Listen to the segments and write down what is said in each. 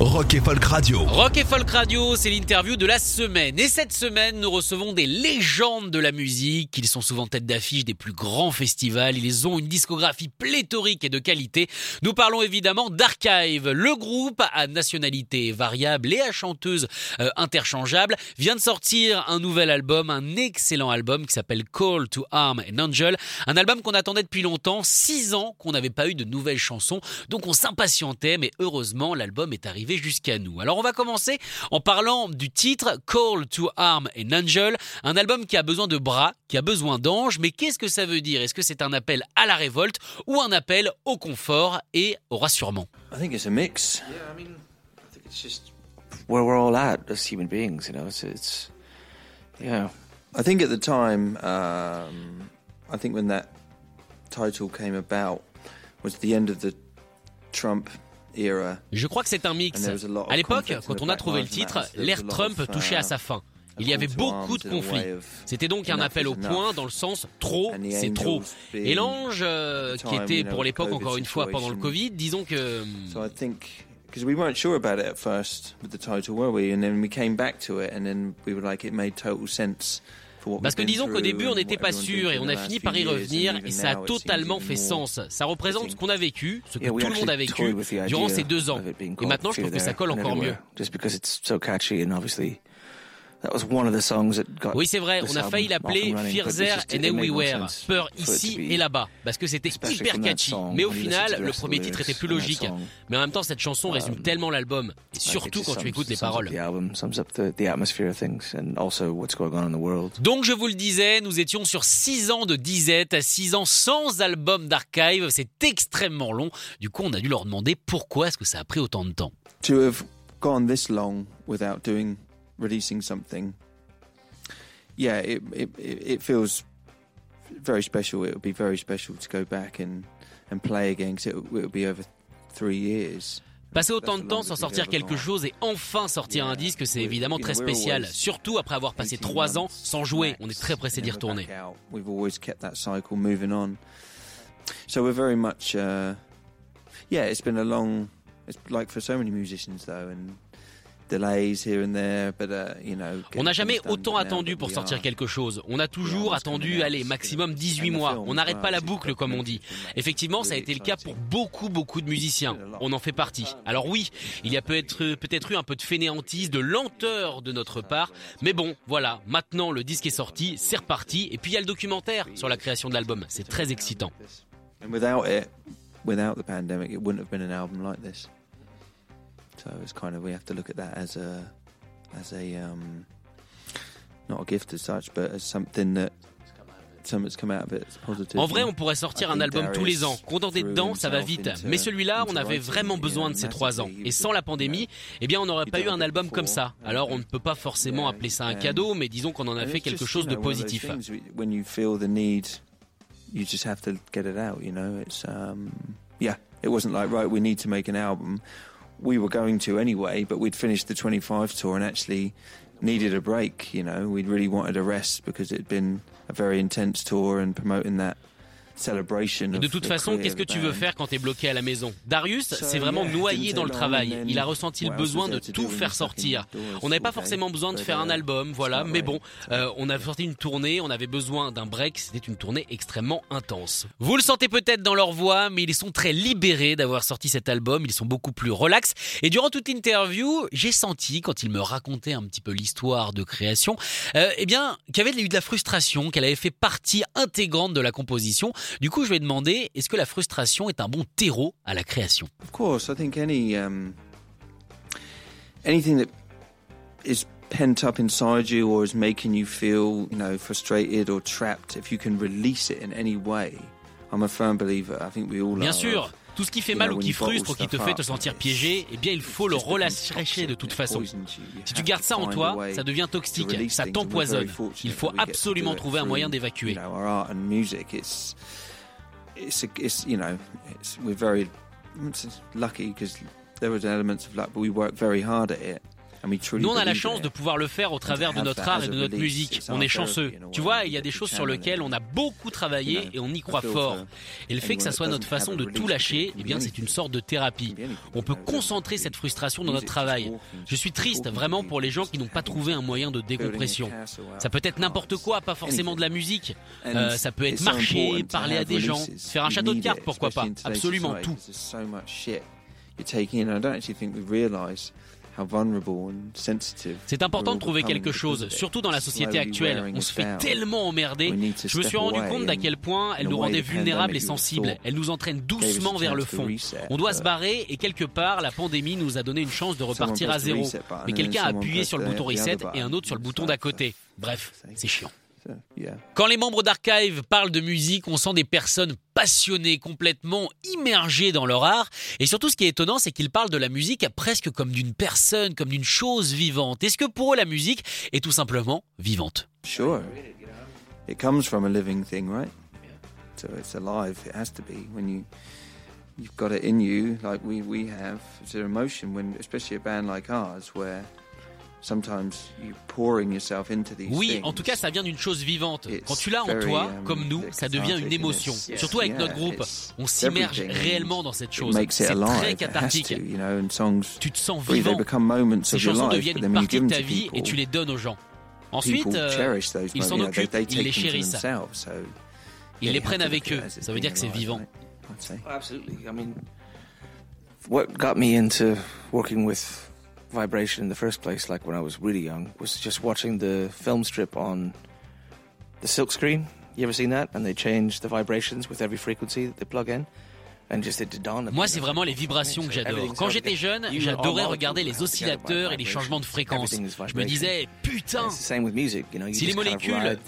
Rock et Folk Radio. Rock et Folk Radio, c'est l'interview de la semaine. Et cette semaine, nous recevons des légendes de la musique. Ils sont souvent tête d'affiche des plus grands festivals. Ils ont une discographie pléthorique et de qualité. Nous parlons évidemment d'Archive. Le groupe à nationalité variable et à chanteuse euh, interchangeable vient de sortir un nouvel album, un excellent album qui s'appelle Call to Arm and Angel. Un album qu'on attendait depuis longtemps, six ans qu'on n'avait pas eu de nouvelles chansons. Donc on s'impatientait, mais heureusement, l'album est arrivé jusqu'à nous. Alors on va commencer en parlant du titre Call to Arm and Angel, un album qui a besoin de bras, qui a besoin d'anges, mais qu'est-ce que ça veut dire? Est-ce que c'est un appel à la révolte ou un appel au confort et au rassurement? I think it's a mix. Yeah, I mean, I think it's just where we're all at as human beings, you know. It's, it's yeah. I think at the time, um, I think when that title came about was the end of the Trump. Je crois que c'est un mix. À l'époque, quand on a trouvé le titre, l'ère Trump touchait à sa fin. Il y avait beaucoup de conflits. C'était donc un appel au point dans le sens trop, c'est trop. Et l'ange, euh, qui était pour l'époque encore une fois pendant le Covid, disons que... So I think because we weren't sure about it at first with the title, were we? And then we came back to it, and then we were like, it made total sense. Parce que disons qu'au début on n'était pas sûr et on a fini par y revenir even et ça a totalement fait sens. Ça représente ce qu'on a vécu, ce que tout le monde a vécu durant ces deux ans. Et maintenant je trouve que ça colle encore and mieux. Oui, c'est vrai, on a failli l'appeler Fear and Everywhere, peur ici et là-bas, parce que c'était hyper catchy. Mais au final, the le premier titre était plus logique. Mais en même temps, cette chanson résume um, tellement l'album, et surtout quand tu écoutes les paroles. The album sums up the, the atmosphere of things and also what's going on in the world. Donc je vous le disais, nous étions sur 6 ans de disette, 6 ans sans album d'archive, c'est extrêmement long. Du coup, on a dû leur demander pourquoi est-ce que ça a pris autant de temps. to have gone this long without doing releasing something. Yeah it it, it it feels very special. It would be very special to go back and and play again because it, would be over three years. Passer autant de temps sans sortir quelque chose et enfin sortir un disque, c'est évidemment très spécial. Surtout après avoir passé 3 ans sans jouer, on est très pressé d'y retourner. we've always kept that cycle moving on. So we're very much uh, yeah it's been a long it's like for so many musicians though and delays here and there but uh, you know On n'a jamais autant attendu pour sortir quelque chose. On a toujours attendu, allez, maximum 18 mois. On n'arrête pas la boucle, comme on dit. Effectivement, ça a été le cas pour beaucoup, beaucoup de musiciens. On en fait partie. Alors oui, il y a peut-être peut-être eu un peu de fainéantise, de lenteur de notre part. Mais bon, voilà, maintenant le disque est sorti, c'est reparti. Et puis il y a le documentaire sur la création de l'album. C'est très excitant. So it's kind of we have to look at that as a, as a, um, not a gift as such, but as something that. En vrai, on pourrait sortir un album tous les ans. Condensé dedans, ça va vite. Mais celui-là, on avait vraiment besoin de ces trois ans. Et sans la pandémie, eh bien, on n'aurait pas eu un album comme ça. Alors, on ne peut pas forcément appeler ça un cadeau, mais disons qu'on en a fait quelque chose de positif. Things, When you feel the need, you just have to get it out. You know, it's um, yeah. It wasn't like right, we need to make an album. We were going to anyway, but we'd finished the 25 tour and actually needed a break. You know, we really wanted a rest because it'd been a very intense tour and promoting that celebration. Et de toute façon, qu'est-ce que tu veux faire quand t'es bloqué à la maison? Darius s'est vraiment noyé dans le travail. Il a ressenti le besoin de tout faire sortir. On n'avait pas forcément besoin de faire un uh, album, voilà. Mais bon, euh, on a sorti une tournée, on avait besoin d'un break. C'était une tournée extrêmement intense. Vous le sentez peut-être dans leur voix, mais ils sont très libérés d'avoir sorti cet album. Ils sont beaucoup plus relax. Et durant toute l'interview, j'ai senti, quand ils me racontaient un petit peu l'histoire de création, euh, eh bien, qu'il y avait eu de la frustration, qu'elle avait fait partie intégrante de la composition. Du coup, je lui ai demandé, est-ce que la frustration est un bon terreau à la création? Of course, I think any um, anything that is pent up inside you or is making you feel, you know, frustrated or trapped, if you can release it in any way, I'm a firm believer. I think we all Bien are. sûr, Tout ce qui fait mal ou qui frustre ou qui te fait te sentir it's- piégé, eh bien il faut le relâcher de toute façon. Si tu gardes ça en toi, ça devient to toxique, ça t'empoisonne. Il faut absolument trouver un moyen d'évacuer. There was elements of luck, but we work very hard at it. Nous, on a la chance de pouvoir le faire au travers de notre art et de notre musique. On est chanceux. Tu vois, il y a des choses sur lesquelles on a beaucoup travaillé et on y croit fort. Et le fait que ça soit notre façon de tout lâcher, eh bien, c'est une sorte de thérapie. On peut concentrer cette frustration dans notre travail. Je suis triste vraiment pour les gens qui n'ont pas trouvé un moyen de décompression. Ça peut être n'importe quoi, pas forcément de la musique. Euh, ça peut être marcher, parler à des gens, faire un château de cartes, pourquoi pas. Absolument tout. C'est important de trouver quelque chose, surtout dans la société actuelle. On se fait tellement emmerder. Je me suis rendu compte d'à quel point elle nous rendait vulnérables et sensibles. Elle nous entraîne doucement vers le fond. On doit se barrer et quelque part, la pandémie nous a donné une chance de repartir à zéro. Mais quelqu'un a appuyé sur le bouton reset et un autre sur le bouton d'à côté. Bref, c'est chiant. Quand les membres d'Archive parlent de musique, on sent des personnes passionnées, complètement immergées dans leur art. Et surtout, ce qui est étonnant, c'est qu'ils parlent de la musique presque comme d'une personne, comme d'une chose vivante. Est-ce que pour eux, la musique est tout simplement vivante? Sure. It comes from a living thing, right? So it's alive. It has to be. When you you've got it in you, like we we have. It's an emotion when, especially a band like ours, where Oui, en tout cas, ça vient d'une chose vivante. It's Quand tu l'as en very, toi, um, comme nous, ça devient une émotion. Surtout avec notre groupe, on s'immerge réellement dans cette it chose. makes it C'est alive. très It has cathartique. to, you know, and songs Tu te sens vivant. become moments Ces of your chansons life, deviennent but une then when you partie give de them ta to vie people, et tu les donnes aux gens. Ensuite, people euh, cherish those ils moments, s'en occupent, ils take les them to chérissent. themselves, so Ils les prennent avec eux. Ça veut dire que c'est vivant. right? Vibration in the first place, like when I was really young, was just watching the film strip on the silk screen. You ever seen that? And they change the vibrations with every frequency that they plug in. Moi, c'est vraiment les vibrations que j'adore. Quand j'étais jeune, j'adorais regarder les oscillateurs et les changements de fréquence. Je me disais, putain, It's the same with music, you know, you si les molécules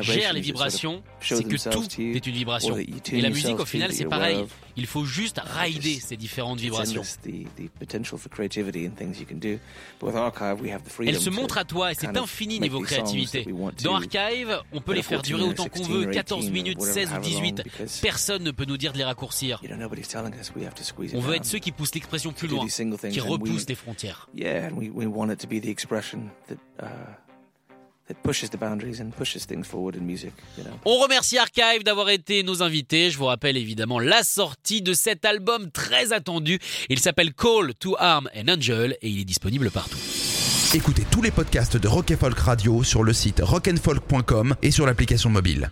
gèrent les vibrations, c'est que tout est une vibration. Et la musique, au final, c'est pareil. Il faut juste rider ces différentes vibrations. endless, the, the potential for creativity and things you can do. But with Archive, we have the freedom Elle se to montre à toi et c'est infini niveau créativité. Dans Archive, on peut les faire 14 durer autant qu'on 16 veut, or 14 18 or minutes, whatever, 16 ou however 18. long, because- Personne ne peut nous dire de les raccourcir. You know, nobody's telling us we have to squeeze it On veut être ceux qui poussent l'expression plus loin, qui repoussent les frontières. Yeah, and we, we want it to be the expression that uh, that pushes the boundaries and pushes things forward in music. You know. On remercie Archive d'avoir été nos invités. Je vous rappelle évidemment la sortie de cet album très attendu. Il s'appelle Call to Arm and Angel et il est disponible partout. Écoutez tous les podcasts de Rock and Folk Radio sur le site rockandfolk.com et sur l'application mobile.